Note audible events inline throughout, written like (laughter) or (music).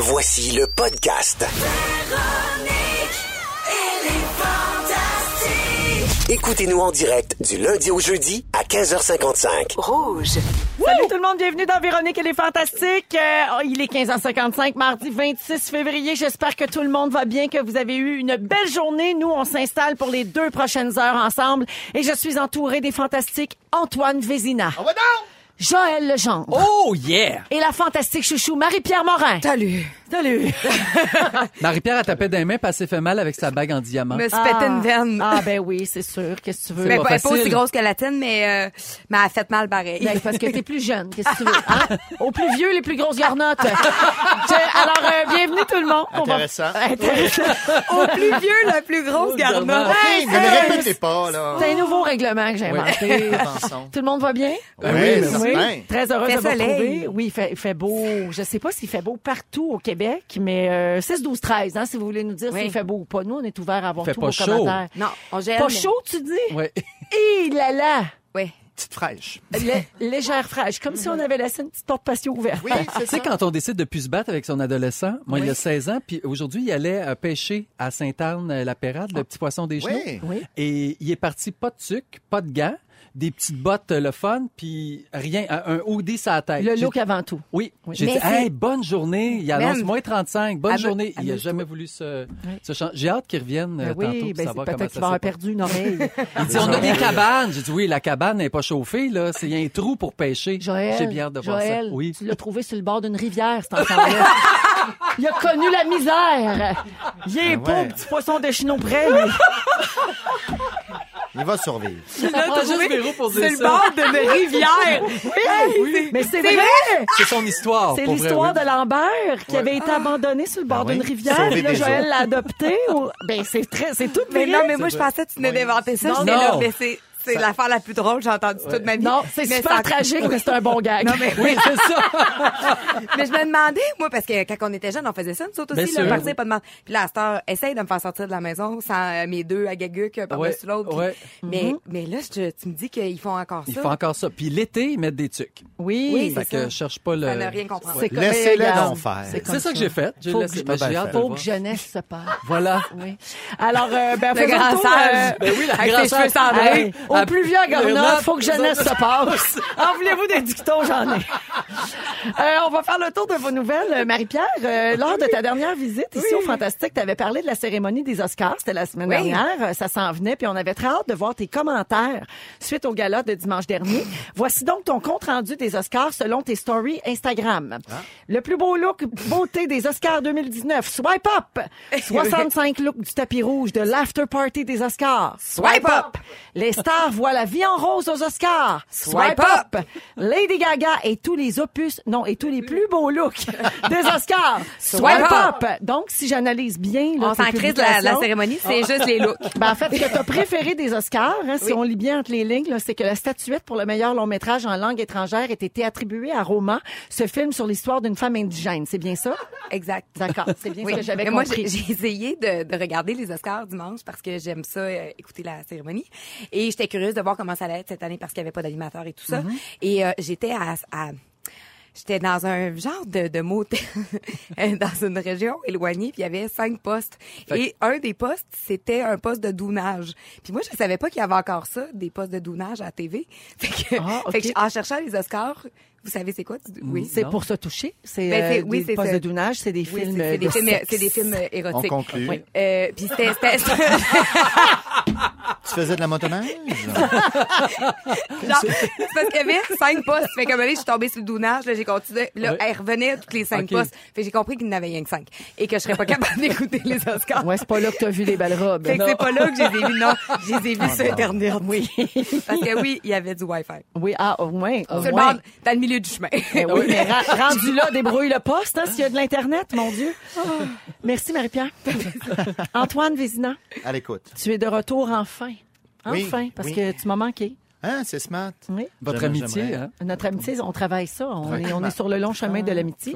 Voici le podcast. Écoutez-nous en direct du lundi au jeudi à 15h55. Salut tout le monde, bienvenue dans Véronique et les Fantastiques. Euh, oh, il est 15h55, mardi 26 février. J'espère que tout le monde va bien, que vous avez eu une belle journée. Nous, on s'installe pour les deux prochaines heures ensemble et je suis entourée des fantastiques Antoine Vézina, Joël Legendre Oh yeah! et la fantastique chouchou Marie-Pierre Morin. Salut. Salut. (laughs) Marie-Pierre a tapé des mains parce qu'elle s'est fait mal avec sa bague en diamant. Me suis pété une veine. Ah ben oui, c'est sûr. Qu'est-ce que tu veux? Mais pas pas, pas aussi grosse que la tienne, mais, euh, mais elle a fait mal pareil. Ben, parce que t'es plus jeune, qu'est-ce que tu veux? Hein? (laughs) Au plus vieux, les plus grosses garnottes. (laughs) Alors, euh, bienvenue tout le monde. Va- Intéressant. Intéressant. Au plus vieux, la plus grosse garnotte. Hey, Ne me hey, répétez pas, là. C'est un nouveau règlement que j'ai inventé. Tout le monde va bien? Oui, Oui. Très heureuse Fait de vous retrouver. Oui, il fait, il fait beau. Je sais pas s'il fait beau partout au Québec, mais euh, 6, 12, 13, hein, si vous voulez nous dire Oui. s'il fait beau ou pas. Nous, on est ouvert à avoir Fait tous pas vos chaud. commentaires. Non, on. Pas mais- chaud, tu dis? Ouais. Hé là là! Oui. Petite fraîche. Lé- légère fraîche, comme si on avait laissé une petite porte patio ouverte. Oui, Tu sais, quand on décide de plus se battre avec son adolescent, moi, il a 16 ans, puis aujourd'hui, il allait euh, pêcher à Sainte-Anne-la-Pérade, le petit poisson des genoux. Oui. Oui. Et il est parti pas de sucre, pas de gants, des petites bottes, euh, le fun, puis rien, un, sur la tête. Le J'ai- look avant tout. Oui, j'ai Mais dit, hey, bonne journée. Il annonce moins 35, bonne journée. Il a amuse-toi. jamais voulu se, se changer. J'ai hâte qu'il revienne euh, Ben tantôt oui, pour ben, savoir comment peut-être ça qu'il va avoir perdu une oreille. (laughs) Il dit, on a des cabanes. J'ai dit, oui, la cabane n'est pas chauffée, là. C'est il y a un trou pour pêcher. Joël, J'ai bien hâte de voir Joël, ça. Oui. tu l'as trouvé sur le bord d'une rivière, cet enfant-là. Il a connu la misère. Il est Ah pas ouais. au petit poisson de chinon près. Il va survivre. (laughs) T'as juste Véro pour dire (laughs) C'est le bord d'une rivière. Oui, mais c'est vrai. C'est son histoire. C'est l'histoire oui. de Lambert qui avait été abandonné sur le bord Ben oui. d'une rivière. Puis là, Joël l'a adopté. ou- Ben, c'est très, c'est tout Mais vrai. non, mais moi, je pensais que tu venais d'inventer ça. Non, mais c'est, c'est l'affaire la plus drôle que j'ai entendue toute ma vie. Non, c'est Mais super ça- tragique, mais c'est un bon gag. Non, mais (laughs) Oui, c'est ça. (laughs) Mais je me demandais, moi, parce que quand on était jeunes, on faisait ça, nous autres aussi, là, partir, oui. pas de demande. Puis là, heure, essaye de me faire sortir de la maison sans euh, mes deux à gaguc, un par-dessus Ouais, l'autre. puis- ouais. Mais, mais là, je- tu me dis qu'ils font encore ça. fait encore ça. Puis l'été, ils mettent des tucs. Oui, Oui, Fait que ça. je cherche pas le... Ça n'a rien comprendre. C'est comme- Laissez-le donc faire. c'est ça que j'ai fait. J'ai Faut laissé- que Faut jeunesse se parle. Voilà. Oui. Alors, euh, ben, Le grand sage. euh, Ben oui, la Avec grande au plus vieux à Garnotte, faut que jeunesse se passe. En (laughs) voulez-vous des dictons, j'en ai. (laughs) Euh, on va faire le tour de vos nouvelles. Euh, Marie-Pierre, euh, lors de ta dernière visite ici au Fantastique, tu avais parlé de la cérémonie des Oscars. C'était la semaine Oui. dernière. Euh, Ça s'en venait, puis on avait très hâte de voir tes commentaires suite au gala de dimanche dernier. Voici donc ton compte-rendu des Oscars selon tes stories Instagram. Le plus beau look beauté des Oscars 2019, swipe up. (laughs) 65 looks du tapis rouge de l'after party des Oscars. Swipe up. Les stars voient la vie en rose aux Oscars. Swipe up. Lady Gaga et tous les opus, non, et tous les plus beaux looks (laughs) des Oscars. Swipe, up. Donc, si j'analyse bien, là, On s'en crise la, la cérémonie, c'est juste les looks. (laughs) ben, en fait, ce que tu as préféré des Oscars, hein, si on lit bien entre les lignes, c'est que la statuette pour le meilleur long métrage en langue étrangère ait été attribuée à Roma, ce film sur l'histoire d'une femme indigène. C'est bien ça? Exact. D'accord, c'est bien Oui. ce que j'avais moi, j'ai j'ai essayé de, de regarder les Oscars dimanche parce que j'aime ça, euh, écouter la cérémonie. Et j'étais curieuse de voir comment ça allait être cette année parce qu'il n'y avait pas d'animateur et tout ça. Mm-hmm. Et euh, j'étais à... à- J'étais dans un genre de, de motel (laughs) dans une région éloignée, puis il y avait cinq postes. Et un des postes, c'était un poste de dounage. Puis moi, je savais pas qu'il y avait encore ça, des postes de dounage à la (laughs) TV. Fait que, Ah, fait que en cherchant les Oscars, vous savez c'est quoi? du- Oui. C'est pour se toucher. C'est Ben, euh, oui, des c'est postes ça. de dounage, c'est des films c'est- c'est de des films, sexe. c'est des films euh, On érotiques. conclut. Oui. Euh, puis c'était- (laughs) Tu faisais de la motoneige? (laughs) genre, c'est parce qu'il y avait cinq postes. Fait qu'à un moment donné, je suis tombée sur le dounage, là, j'ai continué. Là, Ouais. elle revenait toutes les cinq Ok. postes. Fait que j'ai compris qu'il n'y en avait rien que cinq. Et que je serais pas capable (laughs) d'écouter les Oscars. Ouais, c'est pas là que tu as vu les belles robes. Fait que c'est pas là que je les ai vus, non. Je les ai vus sur non. Internet. Oui. Parce que oui, il y avait du Wi-Fi. Oui, ah, au moins. au Sur le moins. bord, dans le milieu du chemin. Eh oui, mais ra- rendu là, débrouille le poste, hein, s'il y a de l'Internet, mon Dieu. Merci, Marie-Pierre. (laughs) Antoine Vézina, À l'écoute. tu es de retour enfin. Oui, Enfin, parce oui. que tu m'as manqué. Hein, c'est smart. Oui. Votre amitié, hein? Notre amitié, on travaille ça. On, est, on est sur le long chemin de l'amitié.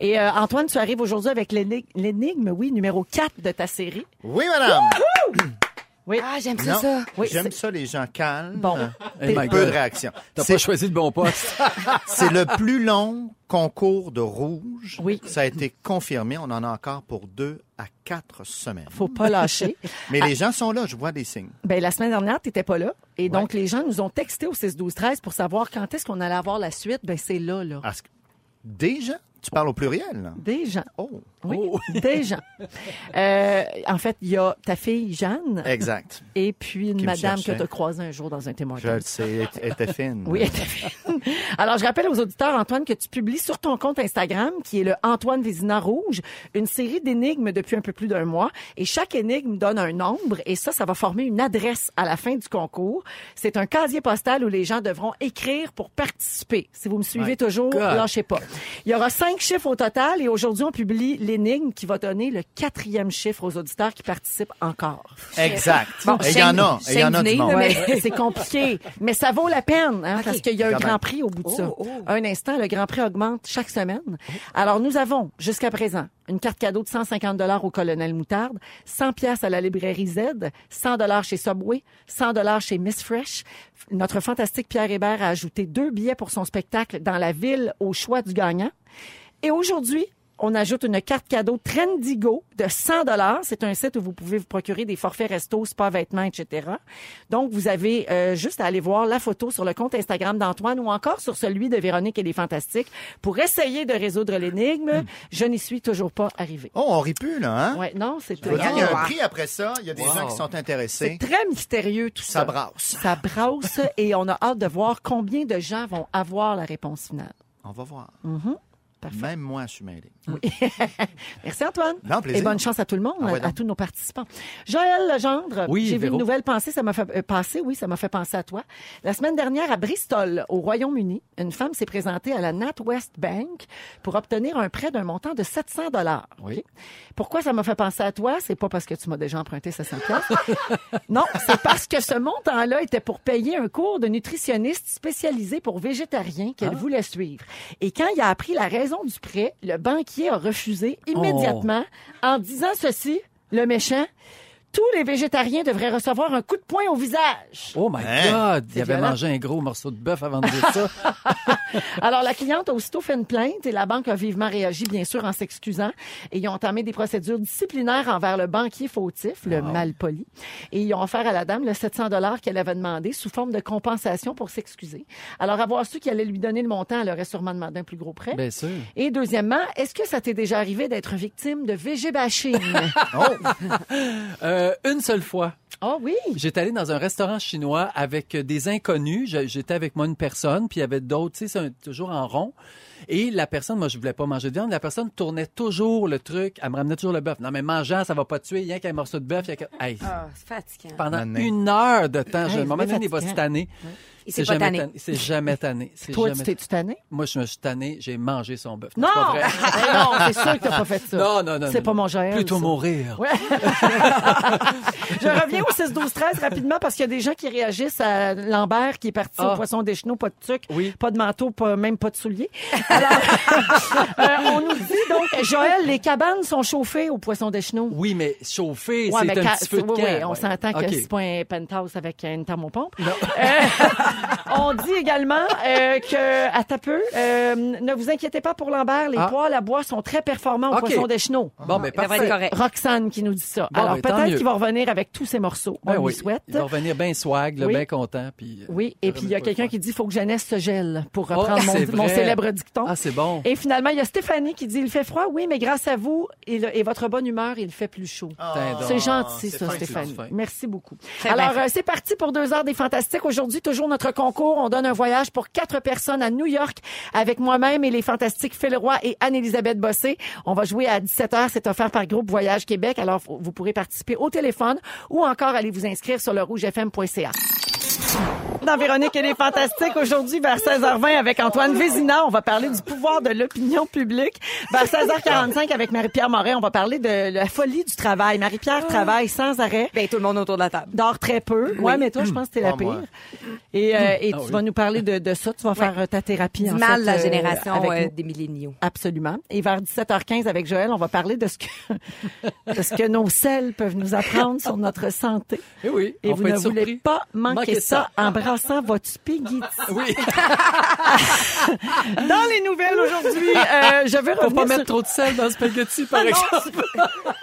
Et euh, Antoine, tu arrives aujourd'hui avec l'éni- l'énigme, oui, numéro 4 de ta série. Oui, madame. Oui. Ah, j'aime ça, ça. Oui, j'aime c'est- ça, les gens calmes. Bon. Eh my Peu de réaction. T'as pas choisi le bon poste. (laughs) c'est le plus long concours de rouge. Oui. Ça a été confirmé. On en a encore pour deux à quatre semaines. Faut pas lâcher. (laughs) Mais les gens sont là, je vois des signes. Ben, la semaine dernière, tu n'étais pas là. Et donc, les gens nous ont texté au 6-12-13 pour savoir quand est-ce qu'on allait avoir la suite. Ben, c'est là, là. Gens? Tu parles au pluriel? là? Des gens. Oh, Oui, des gens. Euh, en fait, il y a ta fille Jeanne exact. et puis une Qui madame que tu as croisée un jour dans un témoin. Je le sais, elle était fine. Oui, elle était fine. Alors, je rappelle aux auditeurs, Antoine, que tu publies sur ton compte Instagram, qui est le Antoine Vézina Rouge, une série d'énigmes depuis un peu plus d'un mois. Et chaque énigme donne un nombre. Et ça, ça va former une adresse à la fin du concours. C'est un casier postal où les gens devront écrire pour participer. Si vous me suivez My toujours, God. lâchez pas. Il y aura cinq chiffres au total. Et aujourd'hui, on publie l'énigme qui va donner le quatrième chiffre aux auditeurs qui participent encore. Exact. Bon, il y en a, il y en a du monde. Ouais, c'est compliqué, mais ça vaut la peine hein, parce qu'il y a un grand prix au bout de ça. Oh, oh. Un instant, le grand prix augmente chaque semaine. Alors nous avons jusqu'à présent une carte cadeau de 150 dollars au Colonel Moutarde, 100 pièces à la librairie Z, 100 dollars chez Subway, 100 dollars chez Miss Fresh. Notre fantastique Pierre Hébert a ajouté deux billets pour son spectacle dans la ville au choix du gagnant. Et aujourd'hui, on ajoute une carte cadeau Trendigo de 100 dollars. C'est un site où vous pouvez vous procurer des forfaits resto, spa, vêtements, etc. Donc, vous avez euh, juste à aller voir la photo sur le compte Instagram d'Antoine ou encore sur celui de Véronique et les Fantastiques pour essayer de résoudre l'énigme. Je n'y suis toujours pas arrivée. Oh, on rit plus, là, hein? Ouais, non, c'est il y a un prix après ça. Il y a des Wow. gens qui sont c'est intéressés. très mystérieux tout ça. Ça brasse. Ça brasse et on a hâte de voir combien de gens vont avoir la réponse finale. On va voir. Parfait. Même moi, je suis mêlé. (laughs) Merci Antoine. Non, plaisir. Et bonne chance à tout le monde, Ah ouais, à, tous nos participants. Joël Legendre, Oui, j'ai vu une nouvelle pensée, ça m'a fait euh, passer, oui, ça m'a fait penser à toi. La semaine dernière à Bristol, au Royaume-Uni, une femme s'est présentée à la NatWest Bank pour obtenir un prêt d'un montant de 700 dollars. Oui. Pourquoi ça m'a fait penser à toi? C'est pas parce que tu m'as déjà emprunté 700 pièces. (laughs) non, c'est parce que ce montant-là était pour payer un cours de nutritionniste spécialisé pour végétariens qu'elle voulait suivre. Et quand il a appris la raison du prêt, le banquier a refusé immédiatement en disant ceci, le méchant, tous les végétariens devraient recevoir un coup de poing au visage. Oh my Hein? God! Il avait violent. mangé un gros morceau de bœuf avant de dire ça. (laughs) Alors, la cliente a aussitôt fait une plainte et la banque a vivement réagi, bien sûr, en s'excusant. Et ils ont entamé des procédures disciplinaires envers le banquier fautif, le malpoli. Et ils ont offert à la dame le 700 dollars qu'elle avait demandé sous forme de compensation pour s'excuser. Alors, avoir su qu'elle allait lui donner le montant, elle aurait sûrement demandé un plus gros prêt. Bien sûr. Et deuxièmement, est-ce que ça t'est déjà arrivé d'être victime de végébashing? (laughs) (laughs) Euh, une seule fois. oh oui! J'étais allé dans un restaurant chinois avec des inconnus. Je- J'étais avec moi une personne, puis il y avait d'autres, tu sais, toujours en rond. Et la personne, moi, je voulais pas manger de viande. La personne tournait toujours le truc. Elle me ramenait toujours le bœuf. Non, mais mangeant, ça va pas te tuer. Il y a qu'un morceau de bœuf. il y a qu'un- Hey, Ah, c'est fatigant. pendant Mané. une heure de temps, je Hey, me moment c'est donné, il va se. Il C'est s'est pas jamais tanné. C'est jamais tanné. (laughs) Toi, jamais tu t'es-tu tanné? Moi, je me suis tanné. J'ai mangé son bœuf. Non! (laughs) Eh non, c'est sûr que t'as pas fait ça. Non, non, non. C'est non, pas non. mon Joël, Plutôt ça. mourir. Ouais. (laughs) Je reviens au 6 12 13 rapidement parce qu'il y a des gens qui réagissent à Lambert qui est parti Ah. au poisson des chenaux, pas de tuc, Oui. pas de manteau, pas, même pas de souliers. Alors, euh, on nous dit donc, Joël, les cabanes sont chauffées au poisson des chenaux. Oui, mais chauffer, Ouais, c'est un ca- petit feu de oui, camp. oui, on Ouais. s'entend que OK. c'est pas un penthouse avec une thermopompe. Euh, (laughs) on dit également euh, que, à ta peu, euh, ne vous inquiétez pas pour Lambert, les Ah. poils à bois sont très performants au OK. poisson des chenaux. Bon, mais Il devrait parfait. être correct. Roxane qui nous dit ça. Bon, Alors ben, tant peut-être mieux. qu'il va revenir avec tous ses morceaux. Ben on oui, lui souhaite. Il va revenir bien swag, là, Oui. bien content. Puis, euh, Oui, et puis il y a quelqu'un qui dit faut que Jeunesse se gèle pour Oh, reprendre c'est mon, mon vrai. célèbre dicton. Ah, c'est bon. Et finalement, il y a Stéphanie qui dit il fait froid, oui, mais grâce à vous et, votre bonne humeur, il fait plus chaud. Donc. C'est gentil, c'est ça, fin, Stéphanie. fin. Merci beaucoup. Alors, bien euh, c'est parti pour deux heures des Fantastiques. Aujourd'hui, toujours notre concours. On donne un voyage pour quatre personnes à New York avec moi-même et les Fantastiques Phil Roy et Anne-Élisabeth Bossé. On va jouer à 17h. C'est offert par Groupe Voyage Québec. Alors, vous pourrez participer au téléphone ou encore aller vous inscrire sur le rougefm.ca. dans Véronique et les Fantastiques. Aujourd'hui, vers 16h20 avec Antoine Vézina, on va parler du pouvoir de l'opinion publique. Vers 16h45 avec Marie-Pierre Moret, on va parler de la folie du travail. Marie-Pierre travaille sans arrêt. Ben, tout le monde autour de la table. Dort très peu. Ouais, mais toi, je pense que t'es la pire. Et, euh, et tu vas nous parler de, de ça. Tu vas faire euh, ta thérapie. En mal fait, la euh, génération avec euh, des milléniaux. Absolument. Et vers 17h15 avec Joël, on va parler de ce que, (laughs) de ce que nos selles peuvent nous apprendre sur notre santé. Eh oui, Et on vous ne voulez surpris. pas manquer ça. En brassant votre spaghetti. Oui, (laughs) Dans les nouvelles aujourd'hui, euh, je veux faut revenir pas sur- mettre trop de sel dans le spaghetti, par exemple.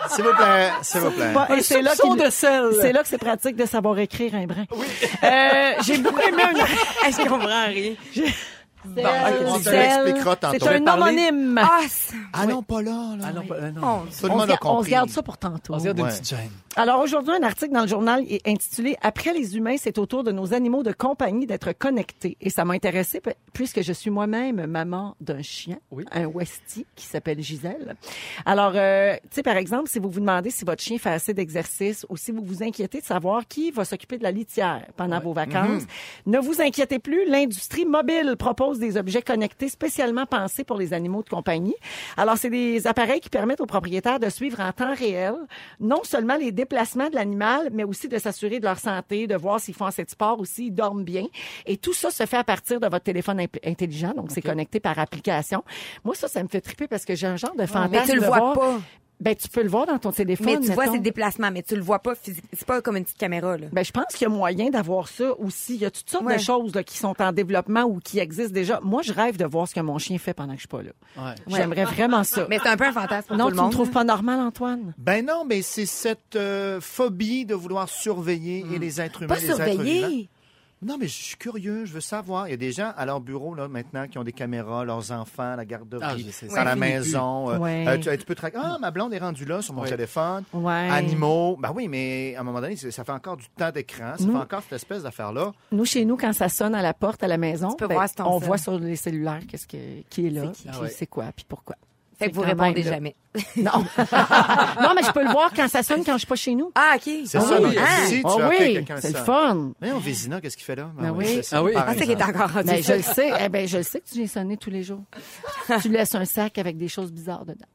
S'il vous plaît, s'il vous plaît. Pas- et c'est là de sel. C'est là que c'est pratique de savoir écrire un brin. Euh, J'ai beaucoup aimé un... (laughs) Je comprends rien? Bon, on te Sel. l'expliquera tantôt. C'est un homonyme. Ah, c'est- Ah non, pas là. là. Ah non, pas- ah non. mon Tout le on, monde se, on se compris. garde ça pour tantôt. On se garde une Ouais. petite gêne. Alors aujourd'hui, un article dans le journal est intitulé Après les humains, c'est au tour de nos animaux de compagnie d'être connectés. Et ça m'a intéressé p- puisque je suis moi-même maman d'un chien, Oui. un Westie qui s'appelle Gisèle. Alors, euh, tu sais, par exemple, si vous vous demandez si votre chien fait assez d'exercice ou si vous vous inquiétez de savoir qui va s'occuper de la litière pendant vos vacances, ne vous inquiétez plus. L'industrie mobile propose des objets connectés spécialement pensés pour les animaux de compagnie. Alors, c'est des appareils qui permettent aux propriétaires de suivre en temps réel non seulement les déplacements de l'animal, mais aussi de s'assurer de leur santé, de voir s'ils font assez de sport ou s'ils dorment bien. Et tout ça se fait à partir de votre téléphone intelligent, donc c'est connecté par application. Moi, ça, ça me fait triper parce que j'ai un genre de fantasme. Mais tu le de vois voir- pas. Ben, tu peux le voir dans ton téléphone. Mais tu vois ses déplacements, mais tu le vois pas physiquement. C'est pas comme une petite caméra, là. Ben, je pense qu'il y a moyen d'avoir ça aussi. Il y a toutes sortes Ouais. de choses là, qui sont en développement ou qui existent déjà. Moi, je rêve de voir ce que mon chien fait pendant que je suis pas là. Ouais. J'aimerais vraiment ça. Mais c'est un peu un fantasme pour non, tout tu ne trouves pas normal, Antoine? Ben non, mais c'est cette euh, phobie de vouloir surveiller et les êtres humains, Pas les êtres vivants. surveillé. Non, mais je suis curieux, je veux savoir. Il y a des gens à leur bureau là maintenant qui ont des caméras, leurs enfants, la Ah, garderie, dans ça la maison. euh, Ouais. euh, tu, tu peux traquer. Ah, ma blonde est rendue là sur mon Ouais. téléphone. Ouais. Animaux. Ben oui, mais à un moment donné, ça fait encore du temps d'écran. Ça Nous- fait encore cette espèce d'affaire-là. Nous, chez nous, quand ça sonne à la porte, à la maison, Tu peux ben, voir on cell. voit sur les cellulaires qu'est-ce que, qui est là, C'est qui? puis Ah quoi, puis pourquoi. Fait que vous répondez là. jamais. (laughs) Non. (laughs) non, mais je peux le voir quand ça sonne quand je suis pas chez nous. Ah, OK. C'est Ah ça. oui. donc, Ah. ici, tu Ah oui, c'est le fun. Mais on Vézina, qu'est-ce qu'il fait là? Ben oui. Ah oui. qu'il encore. Ben, je le sais. Eh ben, je le sais que tu viens sonner tous les jours. tu (laughs) laisses un sac avec des choses bizarres dedans.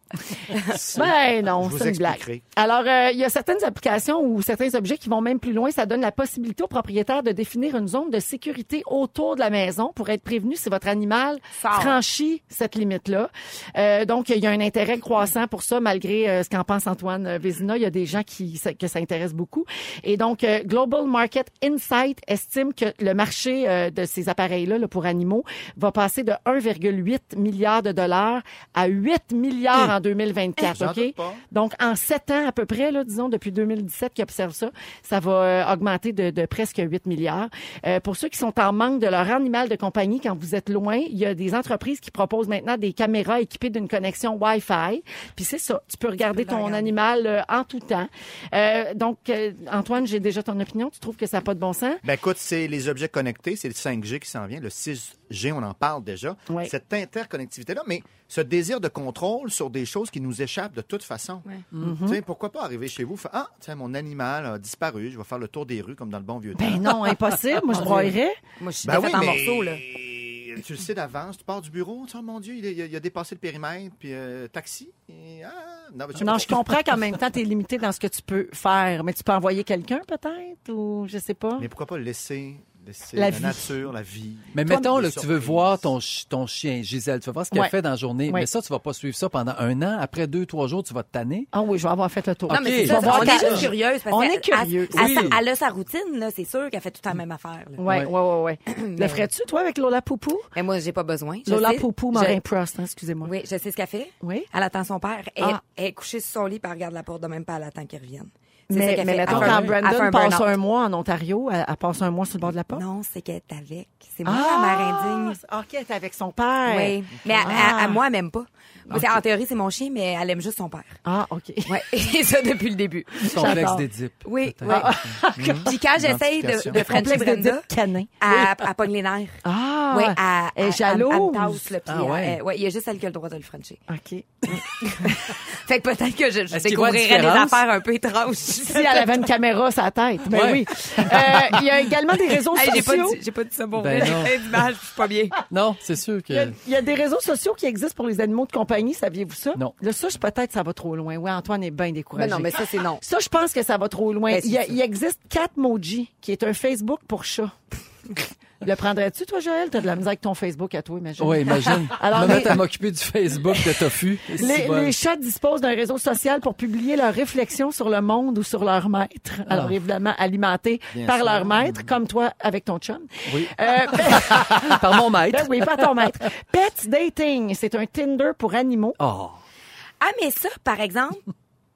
ben non, c'est une blague. Alors, euh, il y a certaines applications ou certains objets qui vont même plus loin. Ça donne la possibilité au propriétaire de définir une zone de sécurité autour de la maison pour être prévenu si votre animal franchit cette limite-là. Euh, donc, il y a un intérêt croissant pour ça, malgré euh, ce qu'en pense Antoine euh, Vézina. Il y a des gens qui que ça intéresse beaucoup. Et donc, euh, Global Market Insight estime que le marché euh, de ces appareils-là là, pour animaux va passer de 1,8 milliard de dollars à 8 milliards en 2024. J'en OK? Donc, en sept ans à peu près, là, disons, depuis 2017 qui observent ça, ça va euh, augmenter de, de presque 8 milliards. Euh, pour ceux qui sont en manque de leur animal de compagnie quand vous êtes loin, il y a des entreprises qui proposent maintenant des caméras équipées d'une connexion Wi-Fi. Puis c'est ça, tu peux regarder Tu peux le ton regarder. animal euh, en tout temps. Euh, donc, euh, Antoine, j'ai déjà ton opinion. Tu trouves que ça n'a pas de bon sens? Ben écoute, c'est les objets connectés, c'est le 5G qui s'en vient, le 6G, on en parle déjà. Ouais. Cette interconnectivité-là, mais ce désir de contrôle sur des choses qui nous échappent de toute façon. Tu sais, pourquoi pas arriver chez vous, faire, ah, tiens, mon animal a disparu, je vais faire le tour des rues comme dans le bon vieux temps. Ben non, impossible. Moi, je (laughs) broyerais. Moi, je suis Ben oui, en mais morceaux, là. Tu le sais d'avance, tu pars du bureau, tu oh mon Dieu, il a, il a- il a dépassé le périmètre, puis euh, taxi, et, ah, non, je comprends qu'en même temps, tu es limité dans ce que tu peux faire. Mais tu peux envoyer quelqu'un, peut-être, ou je sais pas. Mais pourquoi pas laisser, laisser La nature, la vie. Mais Toi, mettons là, tu veux voir ton, ton chien, Gisèle, tu vas voir ce qu'elle Ouais. fait dans la journée. Ouais. Mais ça, tu vas pas suivre ça pendant un an. Après deux, trois jours, tu vas te tanner. Ah oui, je vais avoir fait le tour. Non, mais Ok. c'est ça, Tu vas voir on est juste curieuse. Parce On est curieux. Elle, elle- Oui. elle a sa routine, là. C'est sûr qu'elle fait tout la même affaire, là. Ouais, Ouais. ouais. Le ferais-tu, toi, avec Lola Poupou? Mais moi, j'ai pas besoin. Je Lola sais- Poupou, je- Morin Prost, hein, excusez-moi. Oui, je sais ce qu'elle fait. Oui. Elle attend son père. Elle, Ah. elle est couchée sur son lit, puis elle regarde la porte de même pas, elle attend qu'il revienne. Ça Mais, mettons, Elle fait quand Brandon un passe un mois en Ontario, elle, elle passe un mois sur le bord de la porte? Non, c'est qu'elle est avec. C'est moi, la mère indigne. Ah, OK, elle est avec son père. Oui. Mais à, Ah. à- à moi, elle m'aime pas. En théorie, c'est mon chien, mais elle aime juste son père. Ah, OK. Ouais. (laughs) Et ça depuis le début. Complexe J'adore. d'Édipe. Oui, oui. (laughs) Puis quand j'essaye de, de Frencher Complexe de Brenda, canin. elle, elle pogne les nerfs. Ah, Oui, elle, elle est jalouse. Elle, tasse, puis Ah ouais. il y a juste elle qui a le droit de le Frencher. OK. (laughs) Fait que peut-être que je, je des affaires un peu étranges. Si elle avait une caméra la tête. Ben Ouais. oui. Euh, Il y a également des réseaux Hey, sociaux. j'ai pas dit ça pour Ben vrai. non. J'ai fait d'image, je suis pas bien. Non, c'est sûr Il y, a, que... il y a des réseaux sociaux qui existent pour les animaux de compagnie, saviez-vous ça? Non. Là, ça, je- peut-être, ça va trop loin. Oui, Antoine est bien découragé. Mais non, mais ça, c'est non. Ça, je pense que ça va trop loin. Ben, il, y a- c'est- il existe Catmoji, qui est un Facebook pour chats. Le prendrais-tu, toi, Joël? T'as de la misère avec ton Facebook à toi, imagine. Oui, imagine. (laughs) Alors, me les- mettre à m'occuper du Facebook de Tofu. (laughs) Les, bon. les chats disposent d'un réseau social pour publier leurs réflexions sur le monde ou sur leur maître. Alors, évidemment, alimentés Bien par sûr. leur maître, comme toi avec ton chum. Oui. Euh, (laughs) Par mon maître. ben oui, pas ton maître. Pet Dating, c'est un Tinder pour animaux. Oh. Ah, mais ça, par exemple,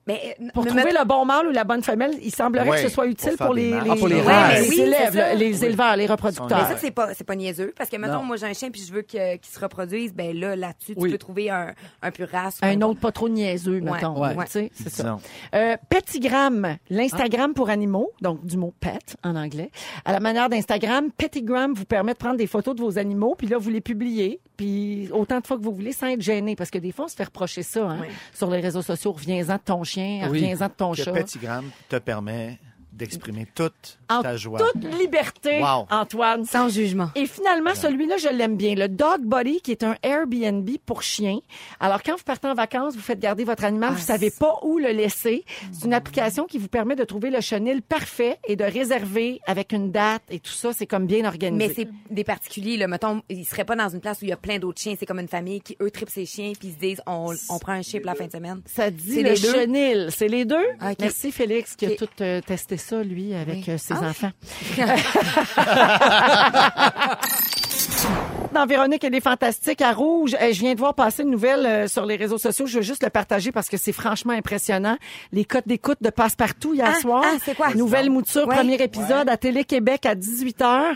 mais, euh, Pour trouver mettre- le bon mâle ou la bonne femelle, il semblerait que ce soit utile pour les, les, Ah, pour les les- Oui, élèves, les éleveurs, les reproducteurs. Mais ça, c'est pas, c'est pas niaiseux. Parce que, mettons, Non. moi, j'ai un chien puis je veux que- qu'il se reproduise. Ben là, là-dessus, tu peux trouver un, un plus race. ou Un autre pas trop niaiseux, mettons. Ouais. C'est ça. Euh, Petigram, l'Instagram pour animaux, donc du mot pet en anglais. À la manière d'Instagram, Petigram vous permet de prendre des photos de vos animaux, puis là, vous les publiez, puis autant de fois que vous voulez sans être gêné, parce que des fois, on se fait reprocher ça hein, Oui. sur les réseaux sociaux. Reviens-en de ton chien, Oui. reviens-en de ton Que chat. Petigram te permet d'exprimer toute En ta joie. toute liberté, Wow. Antoine. Sans jugement. Et finalement, celui-là, je l'aime bien. Le Dog Body, qui est un Airbnb pour chiens. Alors, quand vous partez en vacances, vous faites garder votre animal, Ah, vous savez pas où le laisser. C'est une application qui vous permet de trouver le chenil parfait et de réserver avec une date et tout ça. C'est comme bien organisé. Mais c'est des particuliers, là. Mettons, ils seraient pas dans une place où il y a plein d'autres chiens. C'est comme une famille qui, eux, tripent ses chiens puis ils se disent, on, on prend un chien pour la fin de semaine. Ça dit C'est le les chenil. C'est les deux? Merci Félix qui a tout euh, testé ça, lui, avec Oui. euh, ses Ah. enfants. (laughs) Dans Véronique, elle est fantastique à Rouge. Euh, Je viens de voir passer une nouvelle euh, sur les réseaux sociaux. Je veux juste le partager parce que c'est franchement impressionnant. Les cotes d'écoute de Passe-Partout hier Ah, soir. ah, c'est quoi? Nouvelle mouture, Ouais. premier épisode à Télé-Québec à 18h.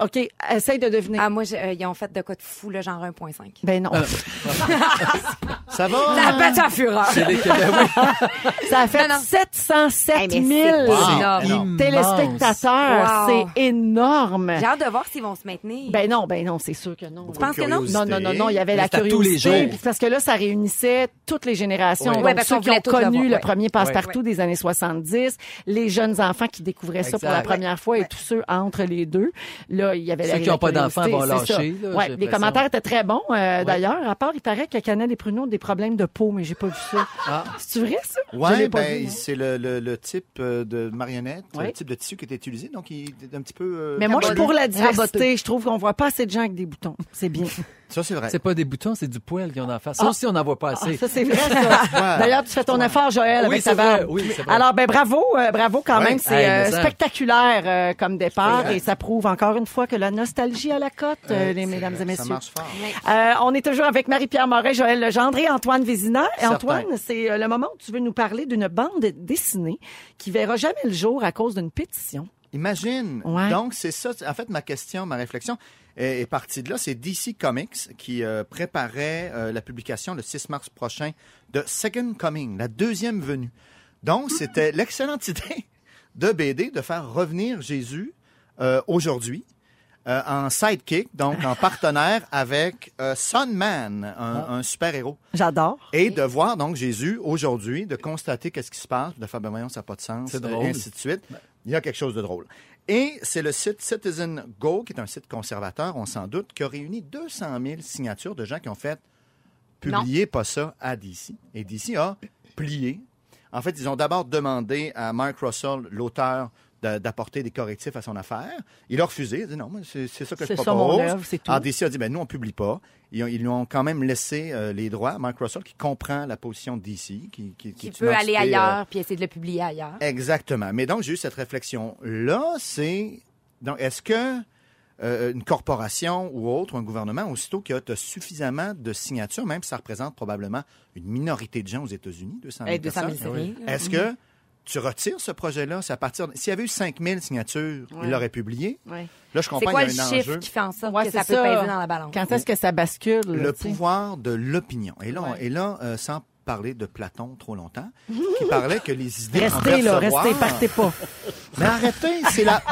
OK, essaye de deviner. Ah, moi, euh, ils ont fait de quoi de fou, là, genre 1.5. Ben non. (laughs) (laughs) Ça va? La bête à fureur. C'est les Québécois. Oui. (laughs) Ça a fait Non, non. 707 Hey, mais 000 c'est Wow. énorme. Énorme. téléspectateurs. Wow. C'est énorme. J'ai hâte de voir s'ils vont se maintenir. Ben non, ben non, c'est sûr que non. tu penses que non? Non, non, non, non, il y avait Mais la c'est à tous les curiosité. jours. puis Parce que là, ça réunissait toutes les générations. Oui. Donc, Ouais, parce ceux qu'on qui ont tout connu le ouais. premier passe-partout des années 70, les jeunes enfants qui découvraient ça pour la Exact. première fois et tous ceux entre les deux. Là, il y avait Ceux la qui ont la pas d'enfants curiosité, vont c'est ça. lâcher, là, Ouais, j'ai les l'impression. commentaires étaient très bons, euh, d'ailleurs. À part, il paraît que Canel et Pruneau ont des problèmes de peau, mais j'ai pas vu ça. Ah. C'est vrai, ça? Pas ben, c'est le, le, le type euh, de marionnette, Ouais. le type de tissu qui est utilisé, donc il est un petit peu. euh, Mais moi, je suis pour la diversité. Je trouve qu'on voit pas assez de gens avec des boutons. C'est bien. (laughs) Ça, c'est vrai. C'est pas des boutons, c'est du poil qu'ils ont en face. Ça aussi, on n'en voit pas Ah, assez. ça, c'est vrai, ça. (laughs) D'ailleurs, tu fais ton effort, Joël, Oui, avec ta vrai. barbe. Oui, c'est vrai. Alors, ben bravo, euh, bravo quand même. C'est Hey, euh, ça- spectaculaire euh, comme départ et ça prouve encore une fois que la nostalgie à la cote, euh, les mesdames et Ça messieurs. marche fort. Euh, on est toujours avec Marie-Pierre Moret, Joël Legendre et Antoine Vézina. Et. Antoine, c'est euh, le moment où tu veux nous parler d'une bande dessinée qui verra jamais le jour à cause d'une pétition. Imagine. Ouais. Donc, c'est ça. En fait, ma question, ma réflexion est, est partie de là. C'est DC Comics qui euh, préparait euh, la publication le 6 mars prochain de Second Coming, la deuxième venue. Donc, c'était l'excellente (laughs) idée de BD de faire revenir Jésus euh, aujourd'hui. en sidekick, donc en partenaire avec Sunman, un, un super-héros. J'adore. Et de voir donc Jésus aujourd'hui, de constater qu'est-ce qui se passe, de faire, ben voyons, ça n'a pas de sens, et ainsi de suite. Il y a quelque chose de drôle. Et c'est le site Citizen Go, qui est un site conservateur, on s'en doute, qui a réuni 200 000 signatures de gens qui ont fait publier pas ça à DC. Et DC a plié. En fait, ils ont d'abord demandé à Mark Russell, l'auteur, d'apporter des correctifs à son affaire. Il a refusé. Il a dit non, c'est ça que je C'est propose. ça mon œuvre, c'est tout. Alors, DC a dit, ben, nous, on publie pas. Ils, ont- ils lui ont quand même laissé euh, les droits. Mark Russell, qui comprend la position de DC, qui, qui, qui peut aller entité, euh, ailleurs puis essayer de le publier ailleurs. Exactement. Mais donc, j'ai eu cette réflexion-là, c'est... Donc, est-ce que euh, une corporation ou autre, un gouvernement, aussitôt qu'il y a suffisamment de signatures, même si ça représente probablement une minorité de gens aux États-Unis, 200 000 Eh, 200 000, personnes, est-ce que tu retires ce projet-là? C'est à partir... de- S'il y avait eu 5 000 signatures, Ouais. il l'aurait publié. Ouais. Là, je C'est comprends quoi qu'il le y a un chiffre enjeu. qui fait en sorte Ouais, que c'est ça peut peser dans la balance? Quand est-ce que ça bascule? là, le tu sais? pouvoir de l'opinion. Et là, on- et là euh, sans parlé de Platon trop longtemps, qui (laughs) parlait que les idées Restez là, le restez, partez pas. Mais arrêtez, c'est la.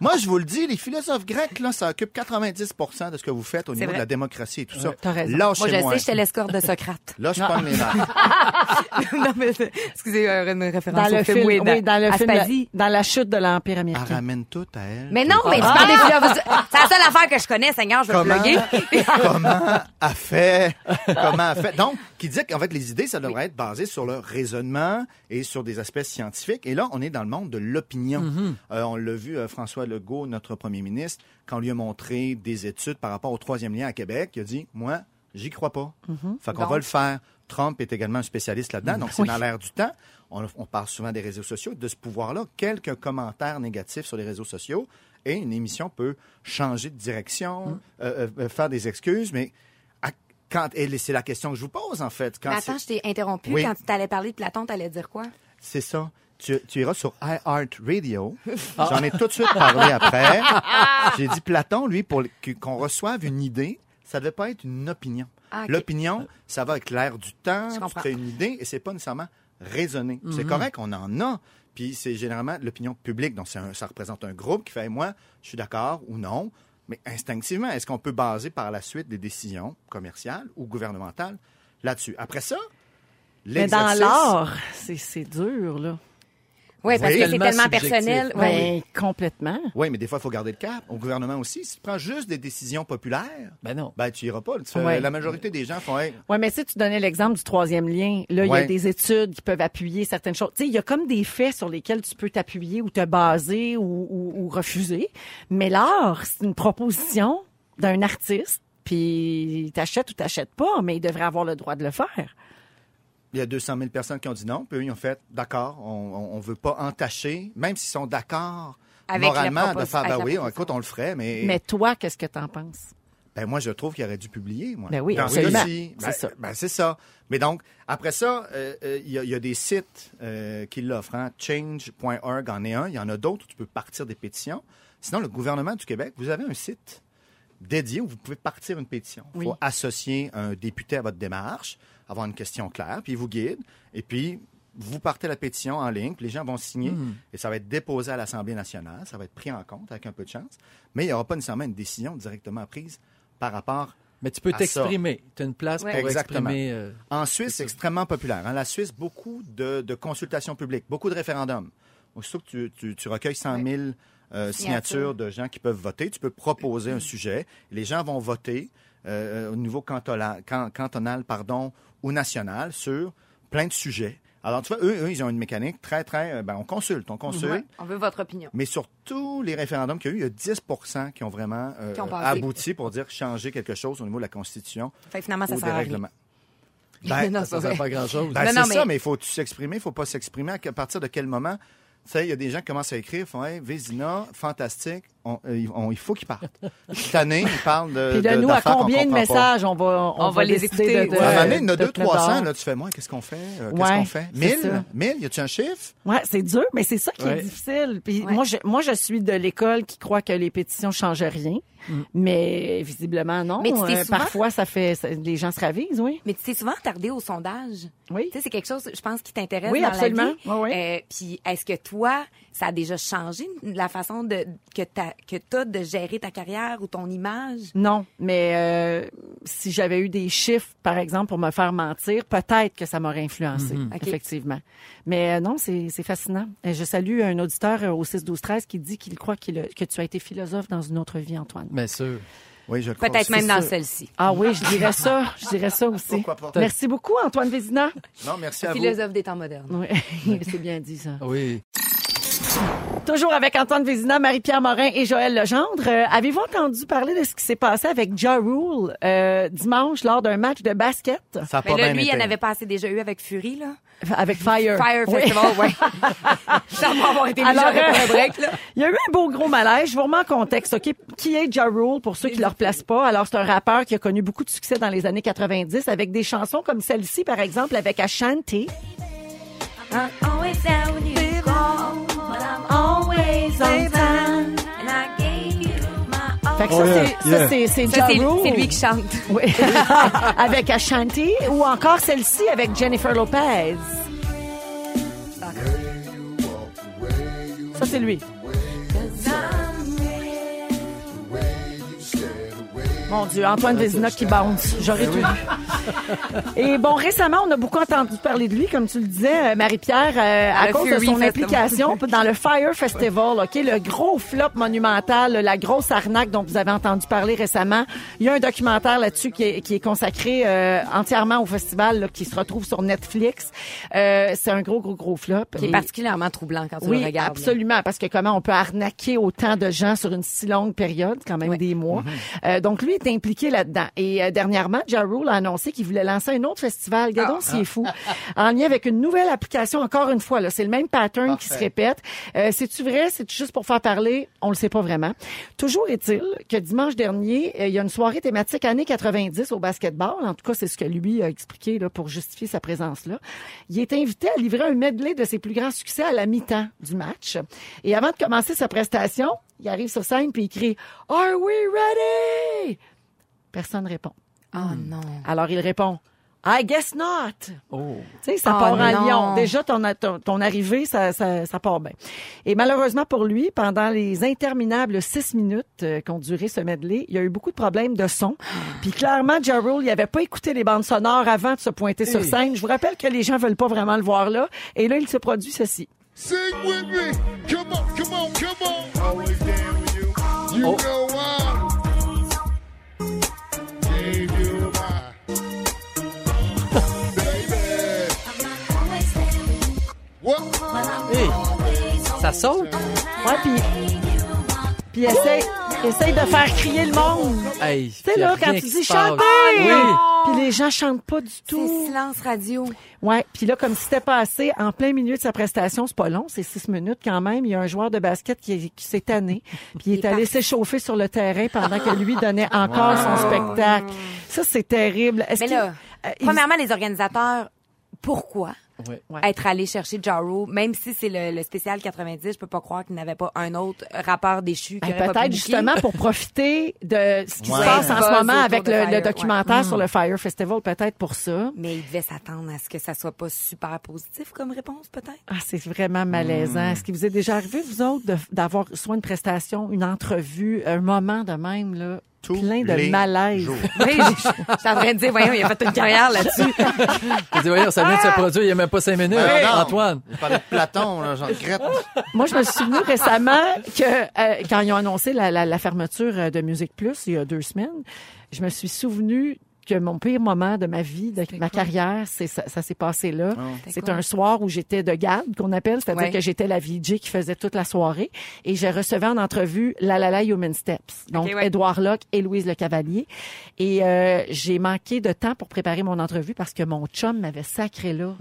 Moi, je vous le dis, les philosophes grecs, là, ça occupe 90 de ce que vous faites au niveau vrai. de la démocratie et tout ça. t'as raison. Moi, je sais, j'étais l'escorte de Socrate. Là, je pogne les nerfs. (laughs) non, mais excusez, euh, une référence Dans au le film, film, oui, oui, dans le film, Aspasie. dans la chute de l'Empire Elle américain. ramène tout à elle. Mais non, mais tu parles des philosophes. C'est la seule affaire que je connais, Seigneur, je vais Comment, comment a fait, comment a fait? Donc, qui dit qu'en fait, les idées, ça devrait être basé sur le raisonnement et sur des aspects scientifiques. Et là, on est dans le monde de l'opinion. Euh, on l'a vu, euh, François Legault, notre premier ministre, quand on lui a montré des études par rapport au troisième lien à Québec, il a dit, moi, j'y crois pas. Fait qu'on va le faire. Trump est également un spécialiste là-dedans, donc c'est dans l'air du temps. On, on parle souvent des réseaux sociaux, de ce pouvoir-là. Quelques commentaires négatifs sur les réseaux sociaux et une émission peut changer de direction, euh, euh, faire des excuses, mais quand et c'est la question que je vous pose en fait. Quand Mais attends, c'est- je t'ai interrompu. Oui. Quand tu allais parler de Platon, t'allais dire quoi? c'est ça. Tu, tu iras sur iHeart Radio. (laughs) J'en ai tout de suite parlé après. J'ai dit Platon, lui, pour qu'on reçoive une idée, ça devait pas être une opinion. Ah. L'opinion, ça va avec l'air du temps, tu crées une idée et c'est pas nécessairement raisonné. C'est correct, on en a. Puis c'est généralement l'opinion publique, donc c'est un- ça représente un groupe qui fait moi, je suis d'accord ou non. Mais instinctivement, est-ce qu'on peut baser par la suite des décisions commerciales ou gouvernementales là-dessus? Après ça, Mais dans l'art, c'est c'est dur, là. Oui, parce Oui. que c'est Tellement subjectif. personnel. Ben. Ben, complètement. Oui, mais des fois, il faut garder le cap. Au gouvernement aussi, si tu prends juste des décisions populaires, Ben non. ben tu iras pas. Tu fais- Ouais. La majorité des gens font hey, Oui, mais si tu donnais l'exemple du troisième lien, là, il y a des études qui peuvent appuyer certaines choses. Tu sais, il y a comme des faits sur lesquels tu peux t'appuyer ou te baser ou, ou- ou refuser. Mais l'art, c'est une proposition d'un artiste, puis t'achètes ou t'achètes pas, mais il devrait avoir le droit de le faire. Il y a 200 000 personnes qui ont dit non, puis eux, ils ont fait d'accord, on, on veut pas entacher, même s'ils sont d'accord Avec moralement de faire, ben la oui, écoute, on le ferait, mais, Mais toi, qu'est-ce que t'en penses? ben moi, je trouve qu'il aurait dû publier, moi. Ben oui, Dans absolument. cas-ci, C'est ben, ça. ben, c'est ça. Mais donc, après ça, euh, euh, il y, a- il y a des sites euh, qui l'offrent. hein. Change.org en est un. Il y en a d'autres où tu peux partir des pétitions. Sinon, le gouvernement du Québec, vous avez un site dédié où vous pouvez partir une pétition. Il Oui. faut associer un député à votre démarche, avoir une question claire, puis il vous guide. Et puis, vous partez la pétition en ligne, puis les gens vont signer, Hmm. et ça va être déposé à l'Assemblée nationale, ça va être pris en compte avec un peu de chance, mais il n'y aura pas nécessairement une décision directement prise par rapport Mais tu peux à t'exprimer. Tu as une place Ouais. pour Exactement. exprimer. euh, En Suisse, c'est extrêmement populaire. En la Suisse, beaucoup de, de consultations publiques, beaucoup de référendums. Aussitôt que tu, tu- tu recueilles 100 000 euh, signatures de gens qui peuvent voter, tu peux proposer un sujet. Les gens vont voter euh, au niveau cantonal, can- cantonal pardon, ou national sur plein de sujets. Alors, tu vois, eux, eux, ils ont une mécanique très, très... euh, Ben, on consulte, on consulte. Ouais. On veut votre opinion. Mais sur tous les référendums qu'il y a eu, il y a 10% qui ont vraiment euh, Qui ont passé. abouti pour dire changer quelque chose au niveau de la Constitution Fait que finalement, ça ou sert des à rien. règlements. (laughs) Ben, non, ça c'est sert pas grand-chose. ben, Non, c'est non, ça, mais- mais il faut s'exprimer, il faut pas s'exprimer. À partir de quel moment? Tu sais, il y a des gens qui commencent à écrire, font Hey, Vézina, fantastique, on- euh, on- il faut qu'ils partent. (laughs) Cette année, ils parlent de. Puis de, nous, à combien de pas. messages on va, on, On va les écouter, de, ouais. À un moment donné, il y en a de deux, te mettre 300, dehors? là, tu fais, moi, qu'est-ce qu'on fait? Euh, Qu'est-ce Ouais, qu'on fait? c'est 1000? ça. 1000? Y a-tu un chiffre? Ouais, c'est dur, mais c'est ça qui Ouais. est difficile. Puis Ouais. moi, je, moi, je suis de l'école qui croit que les pétitions changent rien, mais visiblement non. Mais tu Euh, souvent- Parfois, ça fait, ça- les gens se ravisent, oui. Mais tu t'es souvent attardé au sondage. Oui. Tu sais, c'est quelque chose, je pense, qui t'intéresse Oui, dans absolument. la vie. Oui, oui. Euh, puis, est-ce que toi, ça a déjà changé la façon de que t'as que t'as de gérer ta carrière ou ton image? Non, mais euh, si j'avais eu des chiffres, par exemple, pour me faire mentir, peut-être que ça m'aurait influencé, OK. effectivement. Mais euh, non, c'est c'est fascinant. Euh, Je salue un auditeur au 6-12-13 qui dit qu'il croit qu'il a- que tu as été philosophe dans une autre vie, Antoine. Bien sûr. Oui, je le crois. Peut-être même dans celle-ci. Ah oui, je dirais ça. Je dirais ça aussi. Pourquoi pas? Merci beaucoup, Antoine Vézina. Non, merci à vous. Philosophe des temps modernes. Oui, (laughs) c'est bien dit, ça. Oui. Toujours avec Antoine Vézina, Marie-Pierre Morin et Joël Legendre. Euh, Avez-vous entendu parler de ce qui s'est passé avec Ja Rule euh, dimanche lors d'un match de basket? Ça a Mais pas là, bien lui, il en avait pas assez déjà eu avec Fury, là. avec Fire? Fire Oui. Festival, ouais. (laughs) (laughs) ça va avoir été Alors, déjà euh, un break, là. (laughs) Il y a eu un beau gros malaise. Je vous remets en contexte, OK? Qui est Ja Rule, pour ceux qui ne le replacent pas? Alors, c'est un rappeur qui a connu beaucoup de succès dans les années 90 avec des chansons comme celle-ci, par exemple, avec Ashanti. always Fait que ça, Oh, yeah, c'est, yeah. ça, c'est, c'est Ça, Ja c'est Rule. c'est lui qui chante. Oui. (laughs) avec Ashanti ou encore celle-ci avec Jennifer Lopez. Ça, c'est lui. Mon Dieu, Antoine Vézina qui bounce. J'aurais tout vu. (laughs) Et bon, récemment, on a beaucoup entendu parler de lui, comme tu le disais, euh, Marie-Pierre, euh, à Le cause de son Festival. implication dans le Fire Festival, OK? Le gros flop monumental, la grosse arnaque dont vous avez entendu parler récemment. Il y a un documentaire là-dessus qui est, qui est consacré euh, entièrement au festival, là, qui se retrouve sur Netflix. Euh, c'est un gros, gros, gros flop. Qui est Et- particulièrement troublant quand tu oui, le regardes. là. absolument, parce que comment on peut arnaquer autant de gens sur une si longue période, quand même des mois. Euh, donc lui est impliqué là-dedans. Et dernièrement, Ja Rule a annoncé qu'il voulait lancer un autre festival. Regardons s'il est fou. En lien avec une nouvelle application, encore une fois, là, c'est le même pattern qui se répète. Euh, C'est-tu vrai? C'est juste pour faire parler? On le sait pas vraiment. Toujours est-il que dimanche dernier, euh, il y a une soirée thématique années 90 au basketball. En tout cas, c'est ce que lui a expliqué là, pour justifier sa présence là. Il est invité à livrer un medley de ses plus grands succès à la mi-temps du match. Et avant de commencer sa prestation, il arrive sur scène puis il crie « Are we ready? » Personne répond. Oh non. Alors il répond I guess not. Oh. Tu sais, ça Oh part en non. Lyon. Déjà, ton, ton, ton arrivée, ça, ça, ça part bien. Et malheureusement pour lui, pendant les interminables six minutes euh, qu'ont duré ce medley, il y a eu beaucoup de problèmes de son. (gasps) Puis clairement, Ja Rule, il avait pas écouté les bandes sonores avant de se pointer sur scène. Je vous rappelle que les gens veulent pas vraiment le voir là. Et là, il se produit ceci. Sing with me. Come on, come on, come on. Always down with you. You Oh. know why. Ça saute? Ouais, puis puis essaye, essaye de faire crier le monde. Hey, Tu sais, là, quand tu dis chantez! Oui. Puis les gens chantent pas du C'est tout. silence radio. Ouais, puis là, comme si c'était passé en plein milieu de sa prestation, c'est pas long, c'est six minutes quand même. Il y a un joueur de basket qui, est- qui s'est tanné, (laughs) puis il est, Il est allé s'échauffer sur le terrain pendant que lui donnait (laughs) encore son spectacle. Ça, c'est terrible. Est-ce Mais là, euh, il- premièrement, les organisateurs, pourquoi? Ouais. Ouais. être allé chercher Jaro, même si c'est le, le spécial 90, je peux pas croire qu'il n'avait pas un autre rappeur déchu Ben, peut-être justement pour profiter de ce qui Ouais. se passe en ce moment avec le, Fire, le ouais. documentaire sur le Fire Festival, peut-être pour ça. Mais il devait s'attendre à ce que ça soit pas super positif comme réponse, peut-être. Ah, c'est vraiment malaisant. Est-ce qu'il vous est déjà arrivé, vous autres, de- d'avoir soit une prestation, une entrevue, un moment de même, là, Tous plein de les malaise? jours. (laughs) Oui, je je suis en train de dire, voyons, il a fait une carrière là-dessus. Je dis, voyons, ça vient de se produire il y a même pas cinq minutes. Antoine. Il parlait de Platon, là, j'en regrette. Moi, je me suis souvenu récemment que euh, quand ils ont annoncé la, la, la fermeture euh, de Musique Plus il y a deux semaines, je me suis souvenu que mon pire moment de ma vie, de ma carrière, c'est ça, ça s'est passé là. C'est quoi? un soir où j'étais de garde, qu'on appelle, c'est-à-dire Ouais. que j'étais la VJ qui faisait toute la soirée et je recevais en entrevue La La La Human Steps, donc ouais. Édouard Locke et Louise Le Cavalier. Et euh, j'ai manqué de temps pour préparer mon entrevue parce que mon chum m'avait sacré là,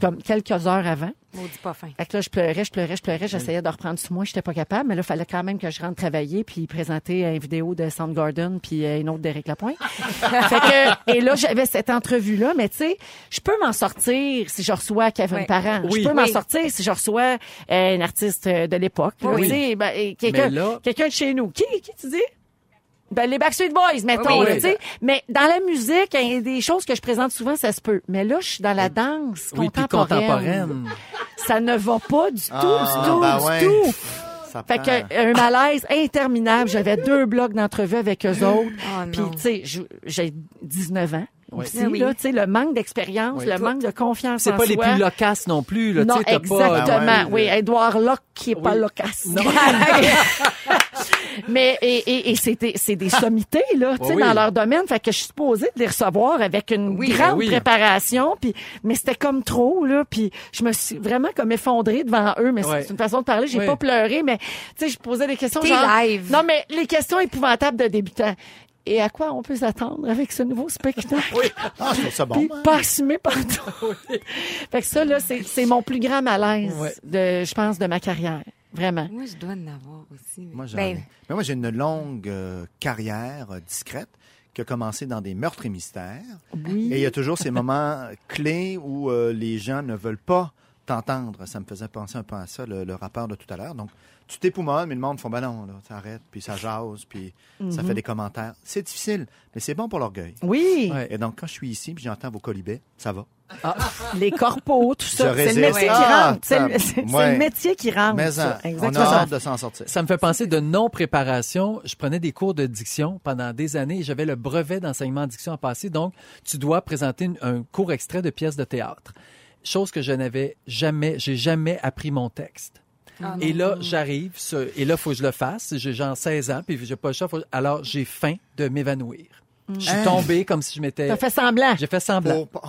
comme quelques heures avant. Maudit pas fin. Fait que là, je pleurais, je pleurais, je pleurais, j'essayais de reprendre sous moi, j'étais pas capable, mais là, il fallait quand même que je rentre travailler puis présenter une vidéo de Soundgarden puis euh, une autre d'Éric Lapointe. (laughs) fait que, et là, j'avais cette entrevue-là, mais tu sais, je peux m'en sortir si je reçois Kevin. Parent. Oui. Je peux m'en sortir si je reçois euh, un artiste euh, de l'époque. Oui. ben, quelqu'un, là- quelqu'un de chez nous. Qui, qui tu dis? Ben, les Backstreet Boys, mettons, Oui. là, tu sais. Mais dans la musique, il y a des choses que je présente souvent, ça se peut. Mais là, je suis dans la danse Oui, puis contemporaine. contemporaine. Ça ne va pas du tout, Ah, du tout, ben du ouais. tout. Ça Fait prend- que un malaise interminable. J'avais deux blocs d'entrevue avec eux autres. Oh, Puis tu sais, j'ai 19 ans aussi Ah oui. là, tu sais le manque d'expérience, Oui. le manque de confiance C'est en pas les soi. plus loquaces non plus. Là, non, tu sais, t'as exactement. Pas, Ben ouais, oui, le- Edouard Locke qui est pas Oui. loquace. Non. (laughs) (laughs) Mais et, et, et c'était c'est des sommités là, tu sais Oui. dans leur domaine, fait que je suis supposée de les recevoir avec une Oui, grande ben oui. préparation, puis mais c'était comme trop là, puis je me suis vraiment comme effondrée devant eux, mais Ouais. c'est une façon de parler, j'ai Oui. pas pleuré, mais tu sais je posais des questions T'es genre live. non mais les questions épouvantables de débutants. Et à quoi on peut s'attendre avec ce nouveau spectacle? Ah, je trouve ça bon. Puis hein. pas assumé partout. (laughs) fait que ça, là, c'est c'est mon plus grand malaise, Ouais. de, je pense, de ma carrière. Vraiment. Moi, je dois en avoir aussi. Moi, j'en Ben, ai. Mais moi, j'ai une longue euh, carrière euh, discrète qui a commencé dans des meurtres et mystères. Oui. Et il y a toujours ces moments clés où euh, les gens ne veulent pas t'entendre, ça me faisait penser un peu à ça, le, le rappeur de tout à l'heure. Donc, tu t'époumones, mais le monde font ben non, là, ça arrête, puis ça jase, puis ça fait des commentaires. C'est difficile, mais c'est bon pour l'orgueil. Oui, Ouais. Et donc, quand je suis ici, puis j'entends vos colibets, ça va. les corpos, tout ça. C'est le métier qui Ah, rentre. C'est le, ouais. métier qui rentre. Mais ça. hein, on a hâte de s'en sortir. Ça me fait penser de non-préparation. Je prenais des cours de diction pendant des années et j'avais le brevet d'enseignement en diction à passer. Donc, tu dois présenter une- un court extrait de pièce de théâtre. Chose que je n'avais jamais, j'ai jamais appris mon texte. et là, j'arrive, et là, faut que je le fasse. J'ai genre 16 ans, puis j'ai pas le choix. faut- alors, j'ai faim de m'évanouir. Je suis tombé comme si je m'étais... T'as fait semblant. J'ai fait semblant. Oh.